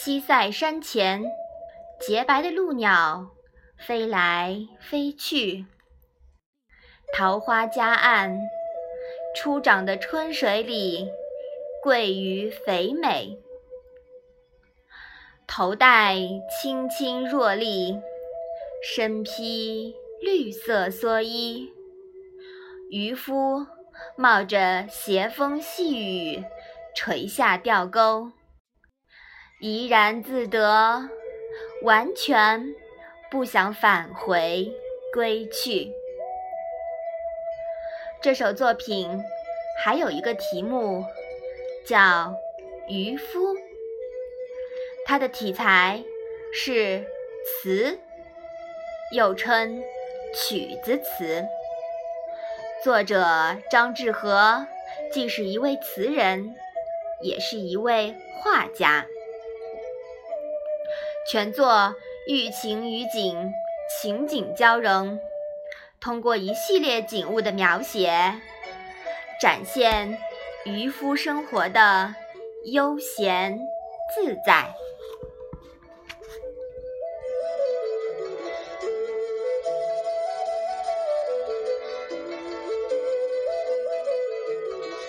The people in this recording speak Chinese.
西塞山前，洁白的鹭鸟飞来飞去。桃花夹岸，初长的春水里，鳜鱼肥美。头戴青青箬笠，身披绿色蓑衣。渔夫冒着斜风细雨，垂下钓钩，怡然自得，完全不想返回归去。这首作品还有一个题目，叫《渔夫》。它的题材是词，又称曲子词。作者张志和既是一位词人，也是一位画家。全作寓情于景，情景交融，通过一系列景物的描写，展现渔夫生活的悠闲自在。